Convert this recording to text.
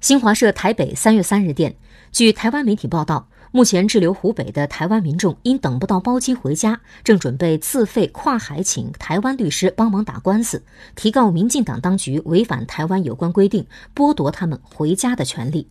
新华社台北三月三日电据台湾媒体报道目前滞留湖北的台湾民众因等不到包机回家正准备自费跨海请台湾律师帮忙打官司提告民进党当局违反台湾有关规定剥夺他们回家的权利。